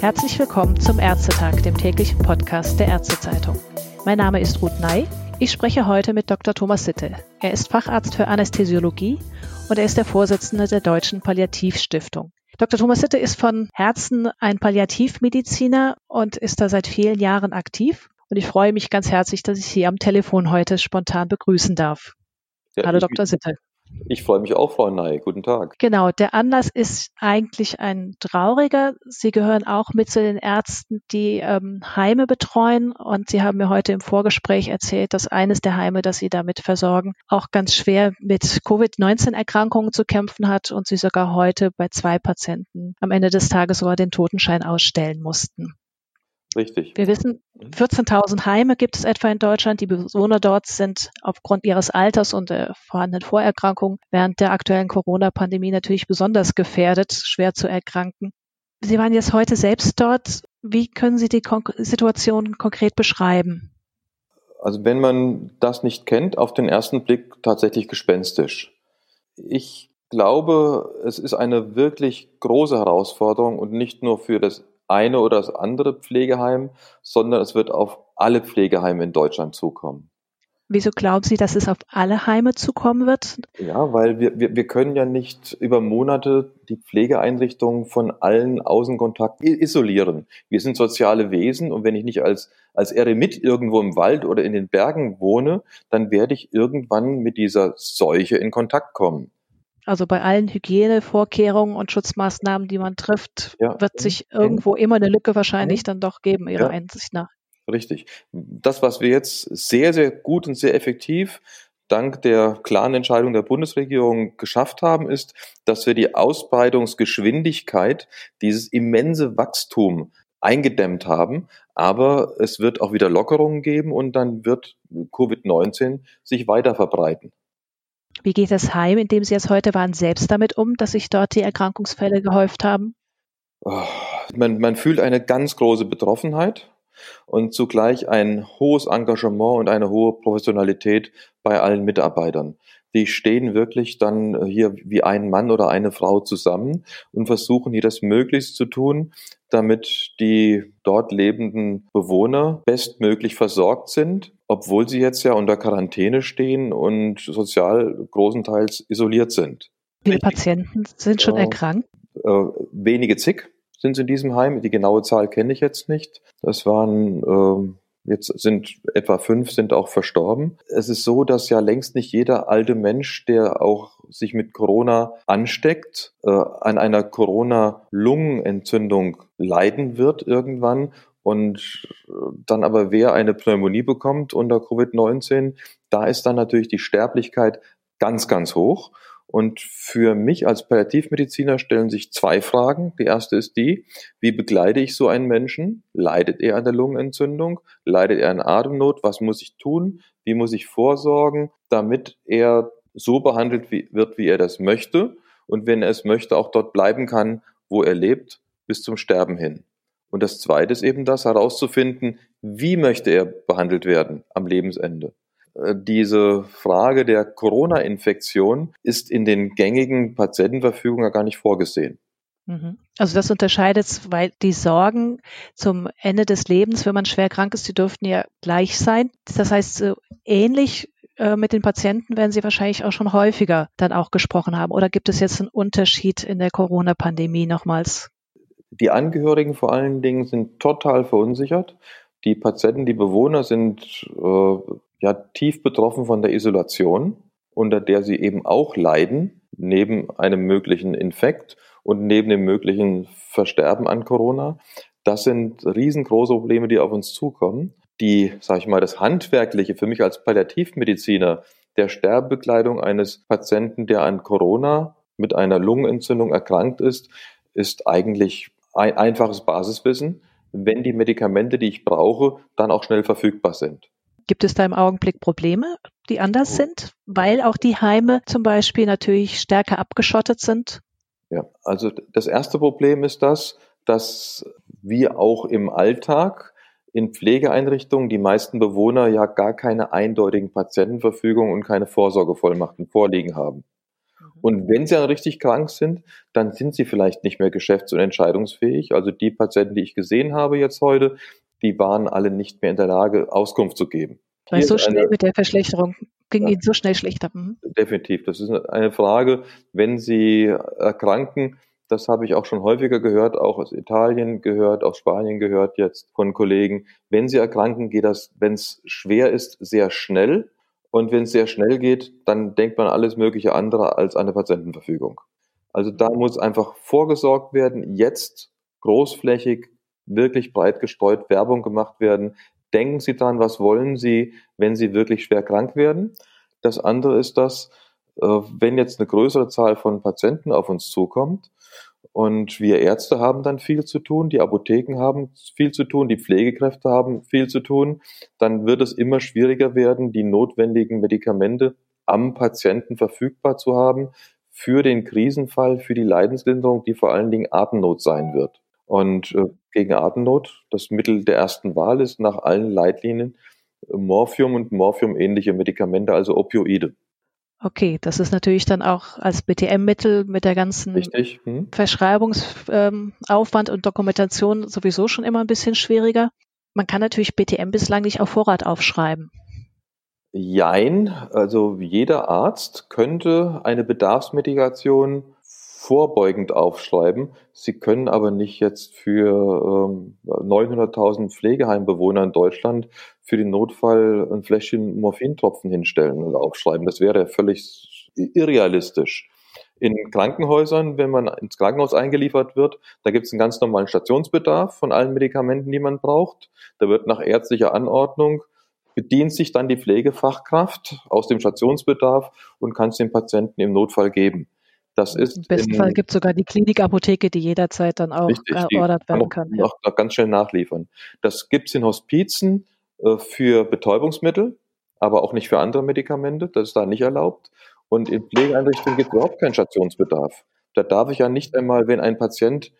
Herzlich willkommen zum Ärztetag, dem täglichen Podcast der Ärztezeitung. Mein Name ist Ruth Ney. Ich spreche heute mit Dr. Thomas Sitte. Er ist Facharzt für Anästhesiologie und er ist der Vorsitzende der Deutschen Palliativstiftung. Dr. Thomas Sitte ist von Herzen ein Palliativmediziner und ist da seit vielen Jahren aktiv. Und ich freue mich ganz herzlich, dass ich Sie am Telefon heute spontan begrüßen darf. Ja, Hallo, Dr. Sitte. Ich freue mich auch, Frau Ney. Guten Tag. Genau, der Anlass ist eigentlich ein trauriger. Sie gehören auch mit zu den Ärzten, die ähm, Heime betreuen. Und Sie haben mir heute im Vorgespräch erzählt, dass eines der Heime, das Sie damit versorgen, auch ganz schwer mit Covid-19-Erkrankungen zu kämpfen hat und Sie sogar heute bei zwei Patienten am Ende des Tages sogar den Totenschein ausstellen mussten. Richtig. Wir wissen, 14.000 mhm. Heime gibt es etwa in Deutschland. Die Bewohner dort sind aufgrund ihres Alters und der vorhandenen Vorerkrankungen während der aktuellen Corona-Pandemie natürlich besonders gefährdet, schwer zu erkranken. Sie waren jetzt heute selbst dort. Wie können Sie die Kon Situation konkret beschreiben? Also wenn man das nicht kennt, auf den ersten Blick tatsächlich gespenstisch. Ich glaube, es ist eine wirklich große Herausforderung und nicht nur für das eine oder das andere Pflegeheim, sondern es wird auf alle Pflegeheime in Deutschland zukommen. Wieso glauben Sie, dass es auf alle Heime zukommen wird? Ja, weil wir, wir, wir können ja nicht über Monate die Pflegeeinrichtungen von allen Außenkontakten isolieren. Wir sind soziale Wesen und wenn ich nicht als, als Eremit irgendwo im Wald oder in den Bergen wohne, dann werde ich irgendwann mit dieser Seuche in Kontakt kommen. Also bei allen Hygienevorkehrungen und Schutzmaßnahmen, die man trifft, ja. wird sich irgendwo immer eine Lücke wahrscheinlich dann doch geben, Ihrer ja. Einsicht nach. Richtig. Das, was wir jetzt sehr, sehr gut und sehr effektiv dank der klaren Entscheidung der Bundesregierung geschafft haben, ist, dass wir die Ausbreitungsgeschwindigkeit, dieses immense Wachstum eingedämmt haben. Aber es wird auch wieder Lockerungen geben und dann wird Covid-19 sich weiter verbreiten. Wie geht das Heim, in dem Sie jetzt heute waren, selbst damit um, dass sich dort die Erkrankungsfälle gehäuft haben? Oh, man, man fühlt eine ganz große Betroffenheit und zugleich ein hohes Engagement und eine hohe Professionalität bei allen Mitarbeitern. Die stehen wirklich dann hier wie ein Mann oder eine Frau zusammen und versuchen hier das Möglichst zu tun, damit die dort lebenden Bewohner bestmöglich versorgt sind, obwohl sie jetzt ja unter Quarantäne stehen und sozial großenteils isoliert sind. Wie viele Patienten sind schon äh, erkrankt? Äh, wenige zig sind in diesem Heim. Die genaue Zahl kenne ich jetzt nicht. Das waren äh, Jetzt sind etwa fünf sind auch verstorben. Es ist so, dass ja längst nicht jeder alte Mensch, der auch sich mit Corona ansteckt, äh, an einer Corona-Lungenentzündung leiden wird irgendwann. Und äh, dann aber wer eine Pneumonie bekommt unter Covid-19, da ist dann natürlich die Sterblichkeit ganz, ganz hoch. Und für mich als Palliativmediziner stellen sich zwei Fragen. Die erste ist die, wie begleite ich so einen Menschen? Leidet er an der Lungenentzündung? Leidet er an Atemnot? Was muss ich tun? Wie muss ich vorsorgen, damit er so behandelt wird, wie er das möchte? Und wenn er es möchte, auch dort bleiben kann, wo er lebt, bis zum Sterben hin. Und das zweite ist eben das, herauszufinden, wie möchte er behandelt werden am Lebensende. Äh, diese Frage der Corona-Infektion ist in den gängigen Patientenverfügungen gar nicht vorgesehen. Mhm. Also das unterscheidet, weil die Sorgen zum Ende des Lebens, wenn man schwer krank ist, die dürften ja gleich sein. Das heißt, so ähnlich äh, mit den Patienten werden Sie wahrscheinlich auch schon häufiger dann auch gesprochen haben. Oder gibt es jetzt einen Unterschied in der Corona-Pandemie nochmals? Die Angehörigen vor allen Dingen sind total verunsichert. Die Patienten, die Bewohner sind äh, ja tief betroffen von der Isolation, unter der sie eben auch leiden, neben einem möglichen Infekt und neben dem möglichen Versterben an Corona. Das sind riesengroße Probleme, die auf uns zukommen. Die, sage ich mal, das Handwerkliche für mich als Palliativmediziner der Sterbebekleidung eines Patienten, der an Corona mit einer Lungenentzündung erkrankt ist, ist eigentlich ein einfaches Basiswissen, wenn die Medikamente, die ich brauche, dann auch schnell verfügbar sind. Gibt es da im Augenblick Probleme, die anders oh. sind, weil auch die Heime zum Beispiel natürlich stärker abgeschottet sind? Ja, also das erste Problem ist das, dass wir auch im Alltag in Pflegeeinrichtungen die meisten Bewohner ja gar keine eindeutigen Patientenverfügungen und keine Vorsorgevollmachten vorliegen haben. Mhm. Und wenn sie dann richtig krank sind, dann sind sie vielleicht nicht mehr geschäfts- und entscheidungsfähig. Also die Patienten, die ich gesehen habe jetzt heute, die waren alle nicht mehr in der Lage, Auskunft zu geben. Weil so schnell eine, mit der Verschlechterung ging ja, Ihnen so schnell schlechter. Mhm. Definitiv. Das ist eine Frage, wenn Sie erkranken, das habe ich auch schon häufiger gehört, auch aus Italien gehört, aus Spanien gehört jetzt von Kollegen. Wenn sie erkranken, geht das, wenn es schwer ist, sehr schnell. Und wenn es sehr schnell geht, dann denkt man alles mögliche andere als eine Patientenverfügung. Also da muss einfach vorgesorgt werden, jetzt großflächig, wirklich breit gestreut Werbung gemacht werden. Denken Sie dran, was wollen Sie, wenn Sie wirklich schwer krank werden? Das andere ist das, äh, wenn jetzt eine größere Zahl von Patienten auf uns zukommt, und wir Ärzte haben dann viel zu tun, die Apotheken haben viel zu tun, die Pflegekräfte haben viel zu tun. Dann wird es immer schwieriger werden, die notwendigen Medikamente am Patienten verfügbar zu haben für den Krisenfall, für die Leidenslinderung, die vor allen Dingen Atemnot sein wird. Und äh, gegen Atemnot, das Mittel der ersten Wahl ist nach allen Leitlinien Morphium und Morphium-ähnliche Medikamente, also Opioide. Okay, das ist natürlich dann auch als BTM-Mittel mit der ganzen hm. Verschreibungsaufwand ähm, und Dokumentation sowieso schon immer ein bisschen schwieriger. Man kann natürlich BTM bislang nicht auf Vorrat aufschreiben. Jein, also jeder Arzt könnte eine Bedarfsmedikation vorbeugend aufschreiben. Sie können aber nicht jetzt für ähm, 900.000 Pflegeheimbewohner in Deutschland für den Notfall ein Fläschchen Morphintropfen hinstellen und aufschreiben. Das wäre völlig irrealistisch. In Krankenhäusern, wenn man ins Krankenhaus eingeliefert wird, da gibt es einen ganz normalen Stationsbedarf von allen Medikamenten, die man braucht. Da wird nach ärztlicher Anordnung bedient sich dann die Pflegefachkraft aus dem Stationsbedarf und kann es dem Patienten im Notfall geben. Das ist Im besten in, Fall gibt es sogar die Klinikapotheke, die jederzeit dann auch richtig, geordert werden kann. Noch, noch ganz schnell nachliefern. Das gibt es in Hospizen äh, für Betäubungsmittel, aber auch nicht für andere Medikamente. Das ist da nicht erlaubt. Und in Pflegeeinrichtungen gibt es überhaupt keinen Stationsbedarf. Da darf ich ja nicht einmal, wenn ein Patient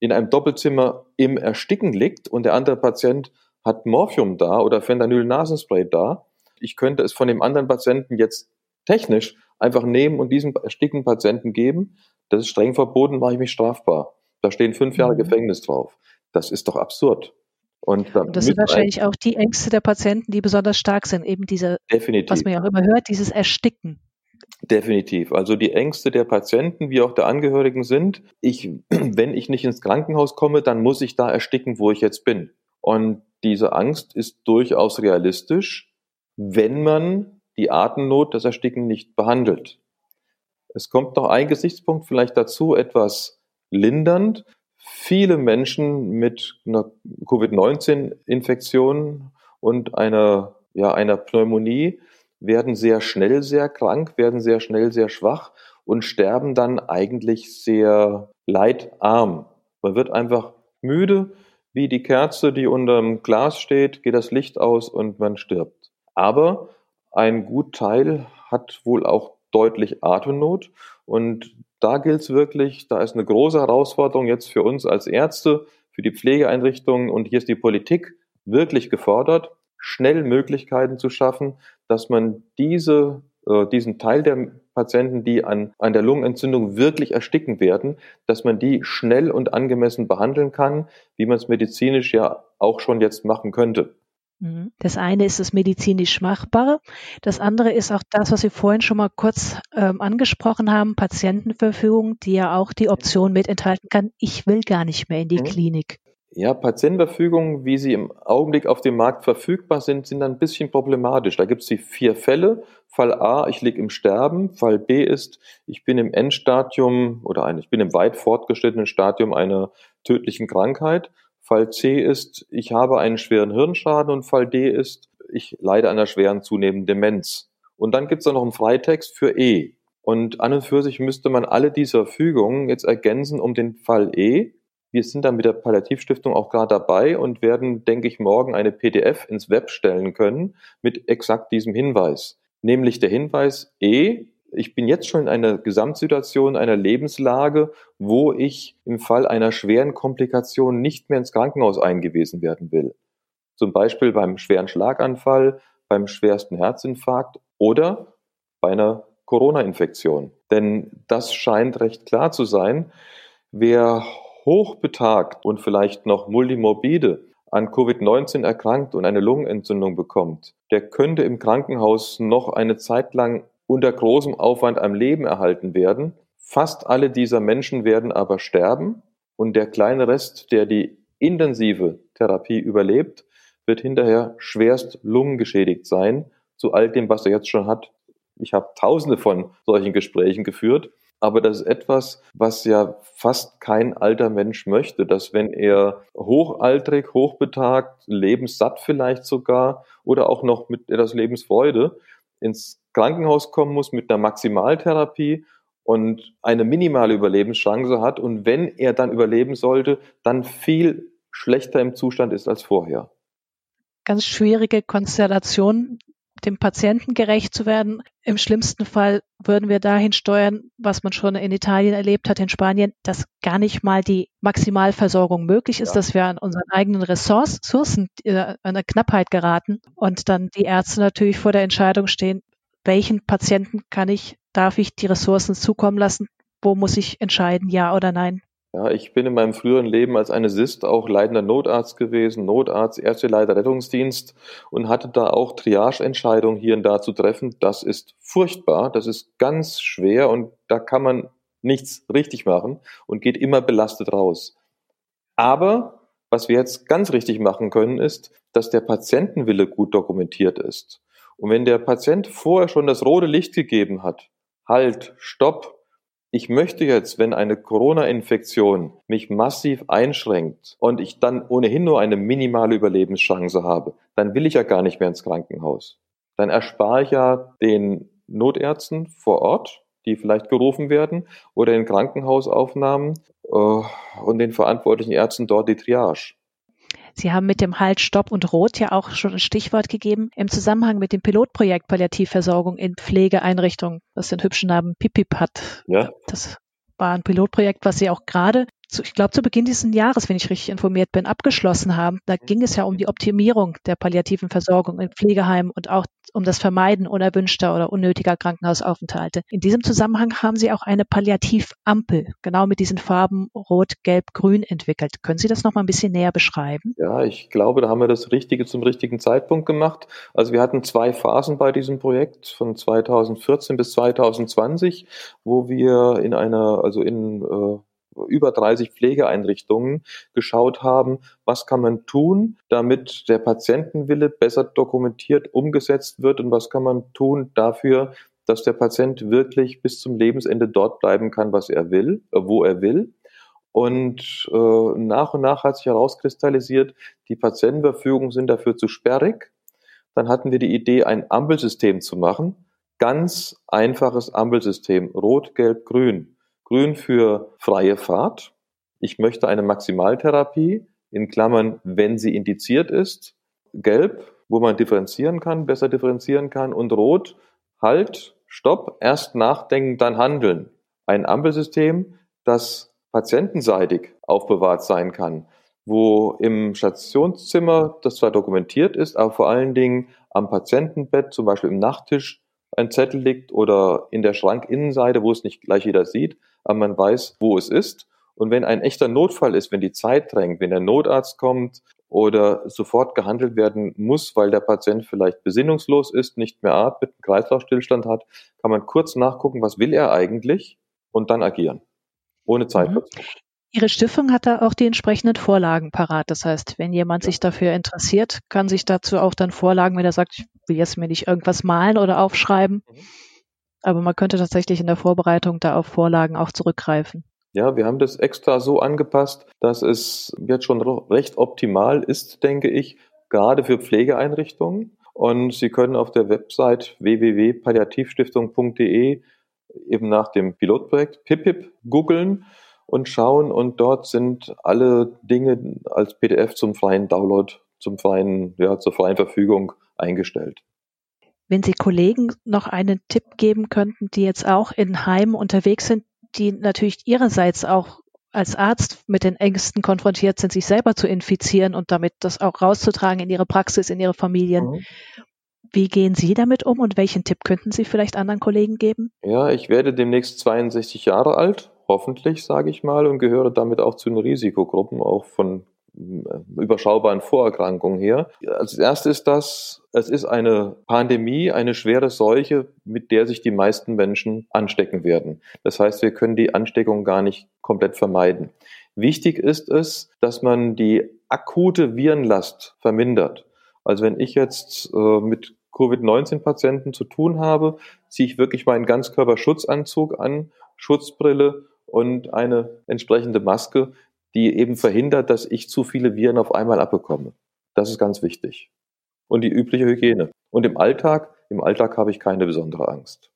in einem Doppelzimmer im Ersticken liegt und der andere Patient hat Morphium da oder Fentanyl-Nasenspray da, ich könnte es von dem anderen Patienten jetzt technisch einfach nehmen und diesem erstickten Patienten geben. Das ist streng verboten, mache ich mich strafbar. Da stehen fünf Jahre mhm. Gefängnis drauf. Das ist doch absurd. Und, und das sind wahrscheinlich auch die Ängste der Patienten, die besonders stark sind, eben diese, Definitiv. was man ja auch immer hört, dieses Ersticken. Definitiv. Also die Ängste der Patienten wie auch der Angehörigen sind, ich, wenn ich nicht ins Krankenhaus komme, dann muss ich da ersticken, wo ich jetzt bin. Und diese Angst ist durchaus realistisch, wenn man die Atemnot, das Ersticken nicht behandelt. Es kommt noch ein Gesichtspunkt vielleicht dazu, etwas lindernd. Viele Menschen mit einer Covid-19-Infektion und einer, ja, einer Pneumonie werden sehr schnell sehr krank, werden sehr schnell sehr schwach und sterben dann eigentlich sehr leidarm. Man wird einfach müde, wie die Kerze, die unterm Glas steht, geht das Licht aus und man stirbt. Aber ein Gutteil hat wohl auch deutlich Atemnot. Und da gilt es wirklich, da ist eine große Herausforderung jetzt für uns als Ärzte, für die Pflegeeinrichtungen und hier ist die Politik wirklich gefordert, schnell Möglichkeiten zu schaffen, dass man diese, äh, diesen Teil der Patienten, die an, an der Lungenentzündung wirklich ersticken werden, dass man die schnell und angemessen behandeln kann, wie man es medizinisch ja auch schon jetzt machen könnte. Mhm. Das eine ist das medizinisch Machbare. Das andere ist auch das, was Sie vorhin schon mal kurz ähm, angesprochen haben, Patientenverfügung, die ja auch die Option mit enthalten kann, ich will gar nicht mehr in die mhm. Klinik. Ja, Patientenverfügungen, wie sie im Augenblick auf dem Markt verfügbar sind, sind ein bisschen problematisch. Da gibt es die vier Fälle. Fall A, ich liege im Sterben. Fall B ist, ich bin im Endstadium oder ein, ich bin im weit fortgeschrittenen Stadium einer tödlichen Krankheit. Fall C ist, ich habe einen schweren Hirnschaden und Fall D ist, ich leide an einer schweren zunehmenden Demenz. Und dann gibt es noch einen Freitext für E. Und an und für sich müsste man alle diese Fügungen jetzt ergänzen um den Fall E. Wir sind dann mit der Palliativstiftung auch gerade dabei und werden, denke ich, morgen eine PDF ins Web stellen können mit exakt diesem Hinweis. Nämlich der Hinweis E ich bin jetzt schon in einer Gesamtsituation, einer Lebenslage, wo ich im Fall einer schweren Komplikation nicht mehr ins Krankenhaus eingewiesen werden will. Zum Beispiel beim schweren Schlaganfall, beim schwersten Herzinfarkt oder bei einer Corona-Infektion. Denn das scheint recht klar zu sein. Wer hochbetagt und vielleicht noch multimorbide an Covid-19 erkrankt und eine Lungenentzündung bekommt, der könnte im Krankenhaus noch eine Zeit lang unter großem Aufwand am Leben erhalten werden. Fast alle dieser Menschen werden aber sterben und der kleine Rest, der die intensive Therapie überlebt, wird hinterher schwerst lungengeschädigt sein, zu all dem, was er jetzt schon hat. Ich habe tausende von solchen Gesprächen geführt aber das ist etwas, was ja fast kein alter Mensch möchte, dass wenn er hochaltrig, hochbetagt, lebenssatt vielleicht sogar oder auch noch mit etwas Lebensfreude ins Krankenhaus kommen muss mit einer Maximaltherapie und eine minimale Überlebenschance hat und wenn er dann überleben sollte, dann viel schlechter im Zustand ist als vorher. Ganz schwierige Konstellation, dem Patienten gerecht zu werden. Im schlimmsten Fall würden wir dahin steuern, was man schon in Italien erlebt hat, in Spanien, dass gar nicht mal die Maximalversorgung möglich ist, ja. dass wir an unseren eigenen Ressourcen äh, eine Knappheit geraten und dann die Ärzte natürlich vor der Entscheidung stehen, welchen Patienten kann ich, darf ich die Ressourcen zukommen lassen, wo muss ich entscheiden, ja oder nein. Ja, ich bin in meinem früheren Leben als Anästhesist auch leitender Notarzt gewesen, Notarzt, Erste Leiter Rettungsdienst und hatte da auch Triageentscheidungen hier und da zu treffen. Das ist furchtbar, das ist ganz schwer und da kann man nichts richtig machen und geht immer belastet raus. Aber was wir jetzt ganz richtig machen können, ist, dass der Patientenwille gut dokumentiert ist. Und wenn der Patient vorher schon das rote Licht gegeben hat, halt, stopp, ich möchte jetzt, wenn eine Corona-Infektion mich massiv einschränkt und ich dann ohnehin nur eine minimale Überlebenschance habe, dann will ich ja gar nicht mehr ins Krankenhaus. Dann erspare ich ja den Notärzten vor Ort, die vielleicht gerufen werden, oder in Krankenhausaufnahmen äh, und den verantwortlichen Ärzten dort die Triage. Sie haben mit dem Halt, Stopp und Rot ja auch schon ein Stichwort gegeben im Zusammenhang mit dem Pilotprojekt Palliativversorgung in Pflegeeinrichtungen, das den hübschen Namen PIPIP hat. Ja. Das war ein Pilotprojekt, was Sie auch gerade zu, ich glaube, zu Beginn dieses Jahres, wenn ich richtig informiert bin, abgeschlossen haben. Da ging es ja um die Optimierung der palliativen Versorgung in Pflegeheimen und auch um das Vermeiden unerwünschter oder unnötiger Krankenhausaufenthalte. In diesem Zusammenhang haben Sie auch eine Palliativampel, genau mit diesen Farben Rot, Gelb, Grün entwickelt. Können Sie das noch mal ein bisschen näher beschreiben? Ja, ich glaube, da haben wir das Richtige zum richtigen Zeitpunkt gemacht. Also wir hatten zwei Phasen bei diesem Projekt von 2014 bis 2020, wo wir in einer, also in äh, über 30 Pflegeeinrichtungen geschaut haben, was kann man tun, damit der Patientenwille besser dokumentiert umgesetzt wird und was kann man tun dafür, dass der Patient wirklich bis zum Lebensende dort bleiben kann, was er will, äh, wo er will. Und äh, nach und nach hat sich herauskristallisiert, die Patientenverfügungen sind dafür zu sperrig. Dann hatten wir die Idee, ein Ampelsystem zu machen. Ganz einfaches Ampelsystem. Rot, Gelb, Grün. Grün für freie Fahrt. Ich möchte eine Maximaltherapie, in Klammern, wenn sie indiziert ist. Gelb, wo man differenzieren kann, besser differenzieren kann. Und Rot, halt, stopp, erst nachdenken, dann handeln. Ein Ampelsystem, das patientenseitig aufbewahrt sein kann, wo im Stationszimmer das zwar dokumentiert ist, aber vor allen Dingen am Patientenbett, zum Beispiel im Nachttisch, ein Zettel liegt oder in der Schrankinnenseite, wo es nicht gleich jeder sieht, aber man weiß, wo es ist. Und wenn ein echter Notfall ist, wenn die Zeit drängt, wenn der Notarzt kommt oder sofort gehandelt werden muss, weil der Patient vielleicht besinnungslos ist, nicht mehr atmet, einen Kreislaufstillstand hat, kann man kurz nachgucken, was will er eigentlich und dann agieren. Ohne Zeitverzug. Mhm. Ihre Stiftung hat da auch die entsprechenden Vorlagen parat. Das heißt, wenn jemand sich dafür interessiert, kann sich dazu auch dann Vorlagen, wenn er sagt, ich will jetzt mir nicht irgendwas malen oder aufschreiben. Aber man könnte tatsächlich in der Vorbereitung da auf Vorlagen auch zurückgreifen. Ja, wir haben das extra so angepasst, dass es jetzt schon recht optimal ist, denke ich, gerade für Pflegeeinrichtungen. Und Sie können auf der Website www.palliativstiftung.de eben nach dem Pilotprojekt PIPIP googeln und schauen und dort sind alle Dinge als PDF zum freien Download, zum freien, ja, zur freien Verfügung eingestellt. Wenn Sie Kollegen noch einen Tipp geben könnten, die jetzt auch in Heimen unterwegs sind, die natürlich ihrerseits auch als Arzt mit den Ängsten konfrontiert sind, sich selber zu infizieren und damit das auch rauszutragen in ihre Praxis, in ihre Familien. Mhm. Wie gehen Sie damit um und welchen Tipp könnten Sie vielleicht anderen Kollegen geben? Ja, ich werde demnächst 62 Jahre alt, hoffentlich, sage ich mal, und gehöre damit auch zu den Risikogruppen, auch von überschaubaren Vorerkrankungen her. Als erstes ist das, es ist eine Pandemie, eine schwere Seuche, mit der sich die meisten Menschen anstecken werden. Das heißt, wir können die Ansteckung gar nicht komplett vermeiden. Wichtig ist es, dass man die akute Virenlast vermindert. Also wenn ich jetzt äh, mit Covid-19-Patienten zu tun habe, ziehe ich wirklich meinen Ganzkörperschutzanzug an, Schutzbrille und eine entsprechende Maske, die eben verhindert, dass ich zu viele Viren auf einmal abbekomme. Das ist ganz wichtig. Und die übliche Hygiene. Und im Alltag, im Alltag habe ich keine besondere Angst.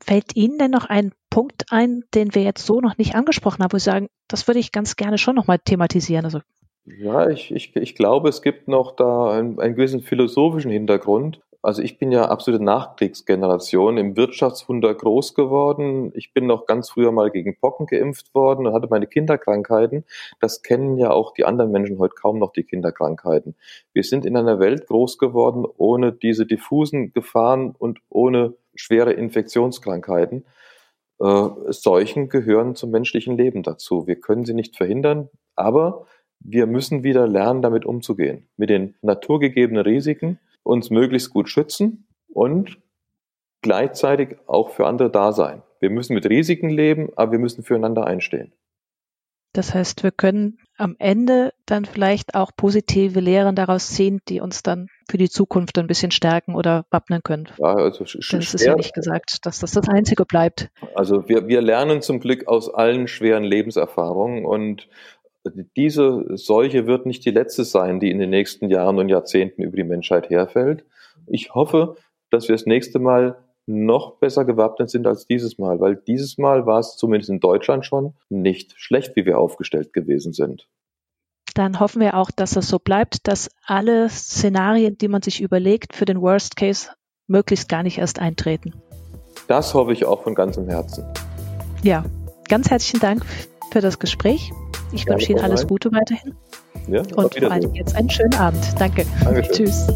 Fällt Ihnen denn noch ein Punkt ein, den wir jetzt so noch nicht angesprochen haben, wo Sie sagen, das würde ich ganz gerne schon nochmal thematisieren? Also ja, ich, ich, ich glaube, es gibt noch da einen, einen gewissen philosophischen Hintergrund. Also ich bin ja absolute Nachkriegsgeneration, im Wirtschaftswunder groß geworden. Ich bin noch ganz früher mal gegen Pocken geimpft worden und hatte meine Kinderkrankheiten. Das kennen ja auch die anderen Menschen heute kaum noch, die Kinderkrankheiten. Wir sind in einer Welt groß geworden ohne diese diffusen Gefahren und ohne schwere Infektionskrankheiten. Äh, Seuchen gehören zum menschlichen Leben dazu. Wir können sie nicht verhindern, aber wir müssen wieder lernen, damit umzugehen. Mit den naturgegebenen Risiken uns möglichst gut schützen und gleichzeitig auch für andere da sein. Wir müssen mit Risiken leben, aber wir müssen füreinander einstehen. Das heißt, wir können am Ende dann vielleicht auch positive Lehren daraus ziehen, die uns dann für die Zukunft ein bisschen stärken oder wappnen können. Ja, also das ist ja nicht gesagt, dass das das Einzige bleibt. Also wir, wir lernen zum Glück aus allen schweren Lebenserfahrungen und diese Seuche wird nicht die letzte sein, die in den nächsten Jahren und Jahrzehnten über die Menschheit herfällt. Ich hoffe, dass wir das nächste Mal noch besser gewappnet sind als dieses Mal, weil dieses Mal war es zumindest in Deutschland schon nicht schlecht, wie wir aufgestellt gewesen sind. Dann hoffen wir auch, dass es so bleibt, dass alle Szenarien, die man sich überlegt, für den Worst Case möglichst gar nicht erst eintreten. Das hoffe ich auch von ganzem Herzen. Ja, ganz herzlichen Dank für das Gespräch. Ich wünsche Ihnen alles Gute weiterhin. Ja, und vor allem jetzt einen schönen Abend. Danke. Dankeschön. Tschüss.